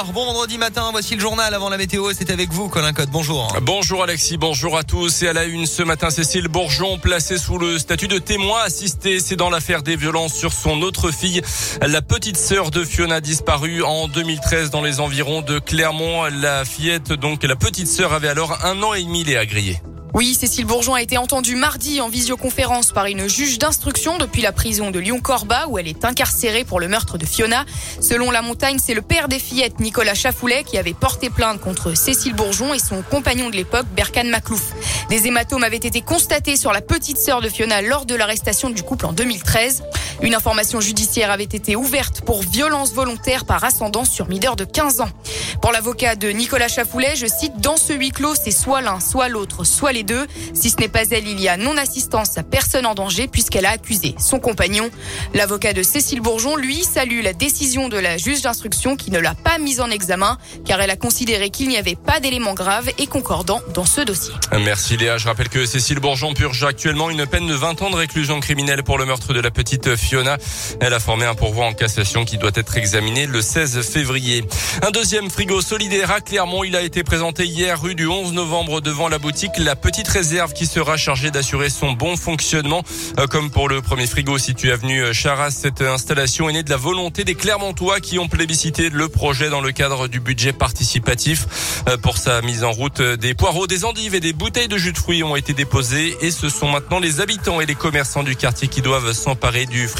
6h, bon vendredi matin, voici le journal avant la météo, c'est avec vous Colin Code, bonjour. Bonjour Alexis, bonjour à tous et à la une ce matin Cécile Bourgeon placée sous le statut de témoin assisté, c'est dans l'affaire des violences sur son autre fille, la petite sœur de Fiona disparue en 2013 dans les environs de Clermont. La fillette, donc la petite sœur avait alors un an et demi, les agriés. Oui, Cécile Bourgeon a été entendue mardi en visioconférence par une juge d'instruction depuis la prison de Lyon-Corba où elle est incarcérée pour le meurtre de Fiona. Selon La Montagne, c'est le père des fillettes, Nicolas Chafoulet, qui avait porté plainte contre Cécile Bourgeon et son compagnon de l'époque, Berkan Maclouf. Des hématomes avaient été constatés sur la petite sœur de Fiona lors de l'arrestation du couple en 2013. Une information judiciaire avait été ouverte pour violence volontaire par ascendance sur mineur de 15 ans. Pour l'avocat de Nicolas Chafoulet, je cite, dans ce huis clos, c'est soit l'un, soit l'autre, soit les deux. Si ce n'est pas elle, il y a non-assistance à personne en danger puisqu'elle a accusé son compagnon. L'avocat de Cécile Bourgeon, lui, salue la décision de la juge d'instruction qui ne l'a pas mise en examen car elle a considéré qu'il n'y avait pas d'éléments graves et concordants dans ce dossier. Merci Léa. Je rappelle que Cécile Bourgeon purge actuellement une peine de 20 ans de réclusion criminelle pour le meurtre de la petite Fiona. Elle a formé un pourvoi en cassation qui doit être examiné le 16 février. Un deuxième frigo solidaire à Clermont. Il a été présenté hier rue du 11 novembre devant la boutique La Petite Réserve qui sera chargée d'assurer son bon fonctionnement. Euh, comme pour le premier frigo situé avenue Charras, cette installation est née de la volonté des Clermontois qui ont plébiscité le projet dans le cadre du budget participatif. Euh, pour sa mise en route, des poireaux, des endives et des bouteilles de jus de fruits ont été déposées et ce sont maintenant les habitants et les commerçants du quartier qui doivent s'emparer du frigo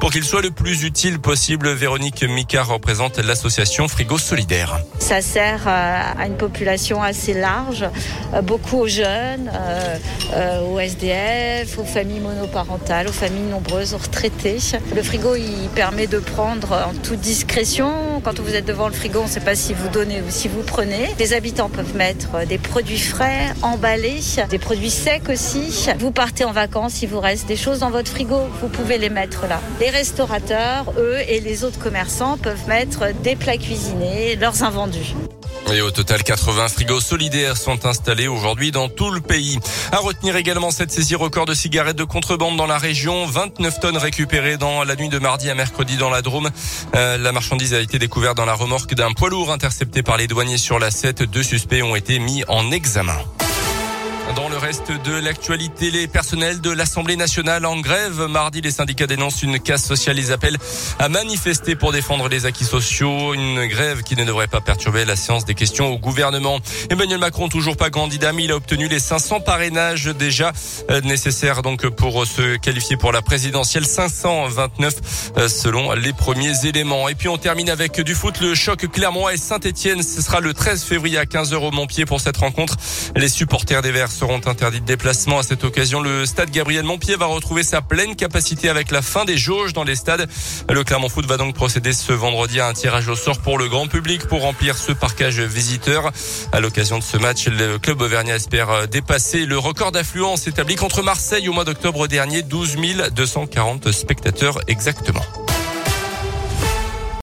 pour qu'il soit le plus utile possible. Véronique Mika représente l'association Frigo Solidaire. Ça sert euh, à une population assez large, euh, beaucoup aux jeunes, euh, aux SDF, aux familles monoparentales, aux familles nombreuses, aux retraités. Le frigo, il permet de prendre en toute discrétion. Quand vous êtes devant le frigo, on ne sait pas si vous donnez ou si vous prenez. Les habitants peuvent mettre des produits frais, emballés, des produits secs aussi. Vous partez en vacances, il vous reste des choses dans votre frigo, vous pouvez les mettre Les restaurateurs, eux, et les autres commerçants peuvent mettre des plats cuisinés, leurs invendus. Et au total, 80 frigos solidaires sont installés aujourd'hui dans tout le pays. À retenir également cette saisie record de cigarettes de contrebande dans la région. 29 tonnes récupérées dans la nuit de mardi à mercredi dans la Drôme. Euh, la marchandise a été découverte dans la remorque d'un poids lourd intercepté par les douaniers sur la 7. Deux suspects ont été mis en examen. Dans le reste de l'actualité, les personnels de l'Assemblée nationale en grève. Mardi, les syndicats dénoncent une casse sociale. Ils appellent à manifester pour défendre les acquis sociaux. Une grève qui ne devrait pas perturber la séance des questions au gouvernement. Emmanuel Macron, toujours pas candidat, mais il a obtenu les 500 parrainages déjà euh, nécessaires donc pour se qualifier pour la présidentielle. 529 euh, selon les premiers éléments. Et puis on termine avec du foot. Le choc Clermont et Saint-Etienne. Ce sera le 13 février à 15h au Montpied pour cette rencontre. Les supporters des Verts seront interdits de déplacement. À cette occasion, le stade Gabriel Montpied va retrouver sa pleine capacité avec la fin des jauges dans les stades. Le Clermont Foot va donc procéder ce vendredi à un tirage au sort pour le grand public pour remplir ce parcage visiteur. À l'occasion de ce match, le club auvergnat espère dépasser le record d'affluence établi contre Marseille au mois d'octobre dernier, 12 240 spectateurs exactement.